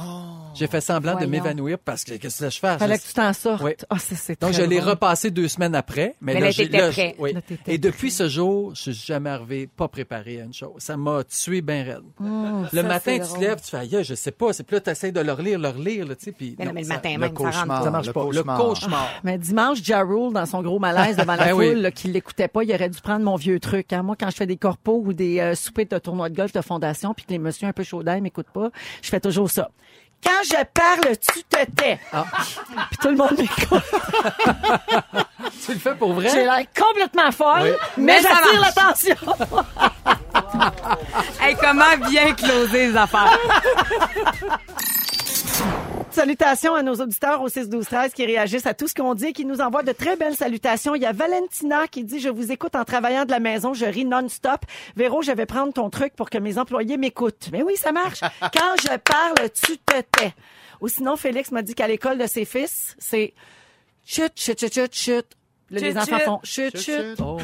J'ai fait semblant de m'évanouir parce que qu'est-ce que je fais? Fallait Je- que tu t'en sortes. Oui. Ah, c'est, c'est Donc, je l'ai repassé deux semaines après. Mais, Mais là, là, prêt. oui. Là, t'étais Et depuis ce jour, je suis jamais arrivé pas préparé à une chose. Ça m'a tué bien raide. le Mmh, ça, matin, tu te lèves, tu fais, aïe, je sais pas. C'est puis là, tu essaies de le relire, le relire, là, tu sais. Puis, Mais non, mais le ça- matin le même, rentre cauchemar. ça marche le pas. cauchemar. Le cauchemar. (laughs) Mais dimanche, Ja Rule, dans son gros malaise devant la Ben foule, là, qui l'écoutait pas, il aurait dû prendre mon vieux truc. hein. Moi, quand je fais des corpos ou des euh, soupers de tournoi de golf de fondation, puis que les messieurs un peu chauds d'ail m'écoutent pas, je fais toujours ça. Quand je parle, tu te tais. Ah. (laughs) Puis tout le monde m'écoute. Tu le fais pour vrai? J'ai l'air complètement folle, Oui. mais, Mais j'attire l'attention. Hey, comment bien closer les affaires? (laughs) Salutations à nos auditeurs au 6 12 13 qui réagissent à tout ce qu'on dit et qui nous envoient de très belles salutations. Il y a Valentina qui dit je vous écoute en travaillant de la maison, je ris non-stop. Véro, je vais prendre ton truc pour que mes employés m'écoutent. Mais oui, ça marche. (laughs) Quand je parle, tu te tais. Ou sinon Félix m'a dit qu'à l'école de ses fils, c'est chut chut chut chut chut. Là, les Chut, enfants chut. font chut chut. Oh.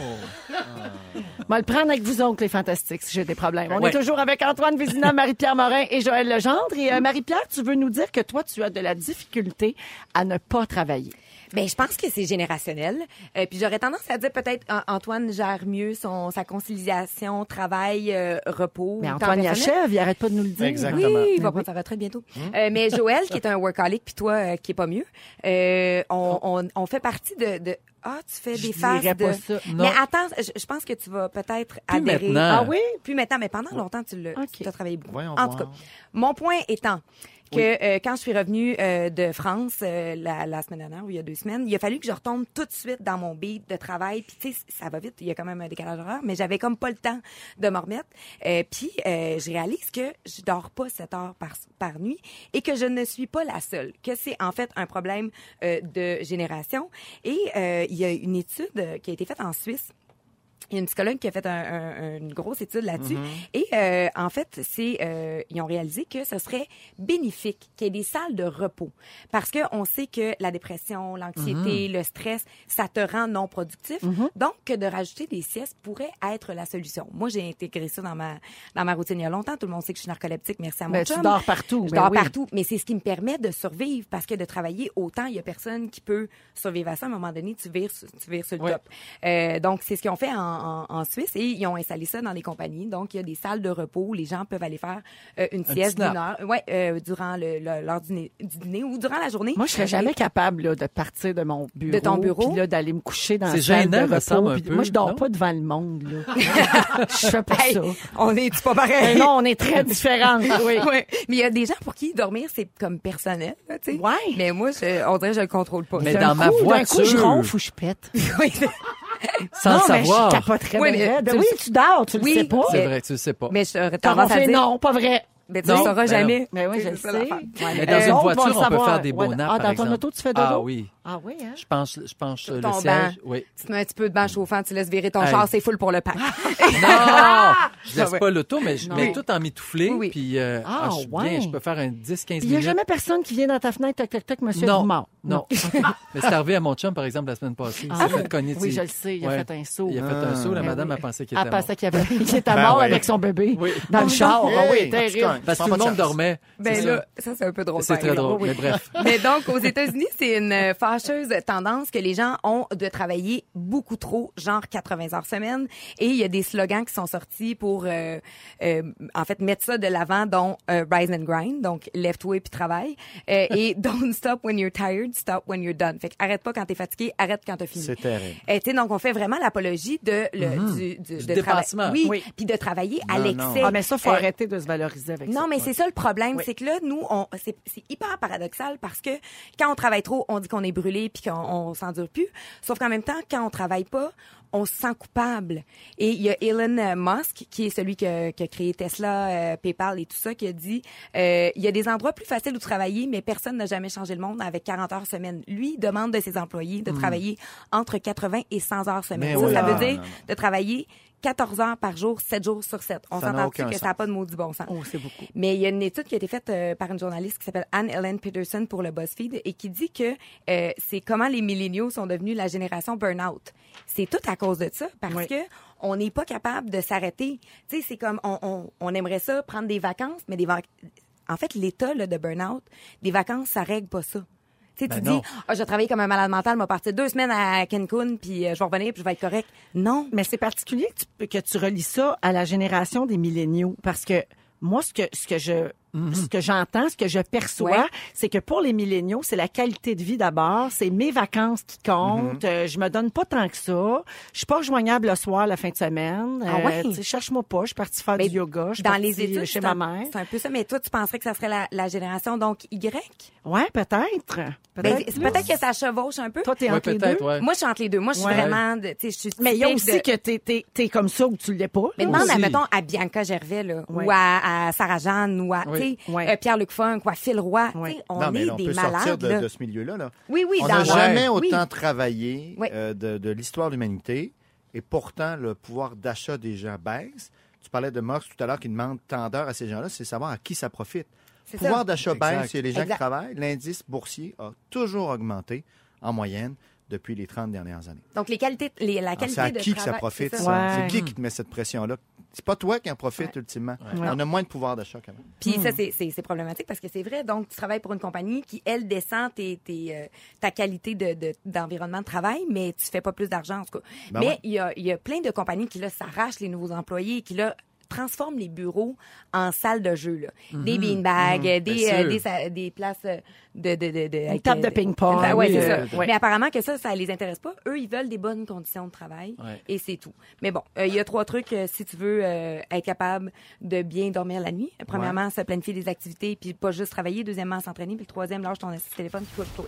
(laughs) Va le prendre avec vous autres, les fantastiques, si j'ai des problèmes. On Ouais. est toujours avec Antoine Vézina, (laughs) Marie-Pierre Morin et Joël Legendre. Et euh, Marie-Pierre, tu veux nous dire que toi, tu as de la difficulté à ne pas travailler. Ben, je pense que c'est générationnel. Euh, puis j'aurais tendance à dire peut-être An- Antoine gère mieux son sa conciliation travail euh, repos. Mais Antoine, il achève, il arrête pas de nous le dire. Exactement. Oui, il va prendre sa retraite bientôt. Euh, mais (laughs) Joël, qui est un workaholic, puis toi, qui est pas mieux, euh, on, on, on fait partie de, de ah, tu fais Je des phases dirais de. pas ça. Non. Mais attends, je, je pense que tu vas peut-être Plus adhérer. maintenant. Ah oui? Plus maintenant, mais pendant longtemps, tu l'as Ok. tu as travaillé beaucoup. Voyons en tout cas, mon point étant que euh, quand je suis revenue euh, de France euh, la, la semaine dernière ou il y a deux semaines, il a fallu que je retombe tout de suite dans mon beat de travail. Puis tu sais, ça va vite, il y a quand même un décalage horaire, mais j'avais comme pas le temps de me remettre. Euh, puis euh, je réalise que je dors pas 7 heures par, par nuit et que je ne suis pas la seule, que c'est en fait un problème euh, de génération. Et euh, il y a une étude qui a été faite en Suisse il y a une psychologue qui a fait un- un- une grosse étude là-dessus. Et euh, en fait, c'est euh, ils ont réalisé que ce serait bénéfique qu'il y ait des salles de repos. Parce que on sait que la dépression, l'anxiété, le stress, ça te rend non productif. Donc, que de rajouter des siestes pourrait être la solution. Moi, j'ai intégré ça dans ma, dans ma routine il y a longtemps. Tout le monde sait que je suis narcoleptique, merci à mon Ben, tu dors partout, Je ben dors oui. partout. Mais c'est ce qui me permet de survivre parce que de travailler autant, il y a personne qui peut survivre à ça. À un moment donné, tu vires, tu vires sur le top. Euh, donc, c'est ce qu'ils ont fait en, en, en Suisse et ils ont installé ça dans les compagnies. Donc, il y a des salles de repos où les gens peuvent aller faire euh, une sieste petit nap. d'une heure, ouais, euh, durant le, le- l'heure du dîner, du dîner ou durant la journée. Moi, je serais jamais capable là, de partir de mon bureau. De ton bureau? Puis là, d'aller me coucher dans C'est la salle gênant, de me repos, semble, un puis peu, Moi, je dors non? pas devant le monde. Là. (laughs) je fais pas Hey, ça. on est pas Mais pareil. non, on est très différentes. (laughs) Oui. Ouais. Mais il y a des gens pour qui dormir, c'est comme personnel, là, tu sais. Ouais. Mais moi, je, on dirait que je le contrôle pas. Mais D'un dans ma coup- D'un coup, je voiture. ronfle ou je pète. (laughs) Oui. Sans non, le savoir. mais je capoterais Oui, mais tu Oui, tu dors, tu Oui, le sais pas. C'est Mais- vrai, tu le sais pas. Mais j'aurais tendance à dire... non, pas vrai. Mais tu le sauras ben jamais. Mais oui, je le sais. Mais dans Euh, une voiture, on peut faire des Ouais. naps, Ah, par dans ton exemple. auto, tu fais dodo? Ah oui. Ah oui, hein? Je penche, je penche le Ton siège. banc. Oui. Tu te mets un petit peu de banc chauffant, tu laisses virer ton Hey. char, c'est full pour le pack. (laughs) Non! (laughs) Je laisse Ah ouais. pas l'auto, mais je Non. mets tout en mitouflé. Oui. Puis, euh, Ah, ah, je suis ouais. bien, je peux faire un 10-15 Il y a minutes. jamais personne qui vient dans ta fenêtre, tac, tac, tac, monsieur non, non. (laughs) mais c'est arrivé à mon chum, par exemple, la semaine passée. Il Ah s'est oui. fait cogner. Oui, je le sais, il a Ouais. fait un saut. Il a fait un saut, la Ben madame a pensé qu'il Elle était mort. pensait qu'il était Ben mort avec son bébé Oui. dans le char. Ah oui, terrible. Parce que tout le monde dormait. Ben là, ça. c'est un peu drôle. C'est très drôle, mais bref. Mais donc, aux États-Unis, c'est une fâcheuse tendance que les gens ont de travailler beaucoup trop, genre 80 heures semaine. Et il y a des slogans qui sont sortis pour, euh, euh, en fait, mettre ça de l'avant, dont euh, Rise and Grind, donc lève-toi et puis travaille. Euh, et (laughs) Don't stop when you're tired, stop when you're done. Fait que arrête pas quand t'es fatigué, arrête quand t'as fini. C'est terrible. Et tu sais, donc on fait vraiment l'apologie de le, du, du, de trava- dépassement. Oui, Oui. puis de travailler à l'excès. non. Ah, mais ça, faut Euh, arrêter de se valoriser avec ça. non, mais c'est ça le problème, Oui. c'est que là, nous, on, c'est, c'est hyper paradoxal parce que quand on travaille trop, on dit qu'on est brûlé puis qu'on on s'endure plus. Sauf qu'en même temps, quand on travaille pas, on se sent coupable. Et il y a Elon euh, Musk, qui est celui qui a, qui a créé Tesla, euh, PayPal et tout ça, qui a dit euh, il y a des endroits plus faciles où travailler, mais personne n'a jamais changé le monde avec 40 heures semaine. Lui, il demande de ses employés de travailler entre 80 et 100 heures semaine. Mais ça, veut dire de travailler 14 heures par jour, 7 jours sur 7. On s'entend que sens. ça n'a pas de maudit bon sens? Oh, c'est beaucoup. Mais il y a une étude qui a été faite euh, par une journaliste qui s'appelle Anne-Hélène Peterson pour le BuzzFeed et qui dit que euh, c'est comment les milléniaux sont devenus la génération burn-out. C'est tout à cause de ça parce Oui. que on n'est pas capable de s'arrêter. Tu sais, c'est comme on, on, on aimerait ça prendre des vacances, mais des vac- en fait l'état de burn-out, des vacances ça règle pas ça. Tu Ben tu dis, ah, je vais travailler comme un malade mental, je vais partir deux semaines à Cancun, puis euh, je vais revenir, puis je vais être correct. Non. Mais c'est particulier que tu, que tu relis ça à la génération des milléniaux parce que moi, ce que, ce que je, ce que j'entends, ce que je perçois, Ouais. c'est que pour les milléniaux, c'est la qualité de vie d'abord, c'est mes vacances qui comptent. Euh, je me donne pas tant que ça. Je suis pas joignable le soir, la fin de semaine. Ah ouais? tu sais, cherche-moi pas. Je suis partie faire Mais du yoga. Je suis dans les études, chez c'est ma mère. C'est un peu ça, mais toi, tu penserais que ça serait la, la génération donc Y? Ouais, peut-être. Ben, Peut-être. c'est peut-être que ça chevauche un peu. Toi, t'es Ouais, entre les peut-être, deux? ouais. Moi, je suis entre les deux. Moi, je suis Ouais. vraiment, de, tu sais, je suis Mais il y a aussi de- que t'es, t'es, t'es comme ça ou tu l'es pas. Mais demande, à, mettons, à Bianca Gervais, là, Ouais. ou à, à Sarah Jeanne, ou à, Oui. euh, Pierre-Luc Funk, Phil Roy. On non, mais est on des peut sortir malades, de, là. de ce milieu-là. Là. Oui, oui, on n'a jamais autant travaillé euh, de, de l'histoire de l'humanité et pourtant le pouvoir d'achat des gens baisse. Tu parlais de Marx tout à l'heure qui demande tant d'heures à ces gens-là, c'est savoir à qui ça profite. C'est Le pouvoir d'achat baisse chez les gens Exact. qui travaillent. L'indice boursier a toujours augmenté en moyenne depuis les 30 dernières années. Donc, les qualités, les, la qualité C'est à de qui que ça travail, profite, c'est ça? Ouais. C'est qui qui te met cette pression-là? C'est pas toi qui en profites ultimement. On a moins de pouvoir d'achat quand même. Puis Hmm. ça, c'est- c'est problématique parce que c'est vrai. Donc, tu travailles pour une compagnie qui, elle, descend tes, tes, euh, ta qualité de- de- d'environnement de, travail, mais tu fais pas plus d'argent, en tout cas. Ben mais ouais. il y, a, il y a plein de compagnies qui, là, s'arrachent les nouveaux employés, qui, là, transforment les bureaux en salles de jeu. Là. Des beanbags, des, Bien euh, des, des places euh, de... de, de, de avec, table de euh, ping-pong. Ben, ouais, Oui, c'est euh, ça. ouais. Mais apparemment que ça, ça les intéresse pas. Eux, ils veulent des bonnes conditions de travail Ouais. et c'est tout. Mais bon, euh, il y a trois trucs euh, si tu veux euh, être capable de bien dormir la nuit. Premièrement, se planifier des activités puis pas juste travailler. Deuxièmement, s'entraîner. Puis le troisième, lâche ton assist téléphone puis toi,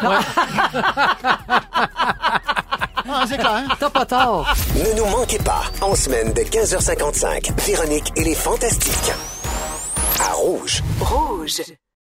toi. (laughs) (laughs) Ah, c'est clair. (laughs) T'as pas tort. Ne nous manquez pas, en semaine de 15h55, Véronique et les Fantastiques. À Rouge. Rouge.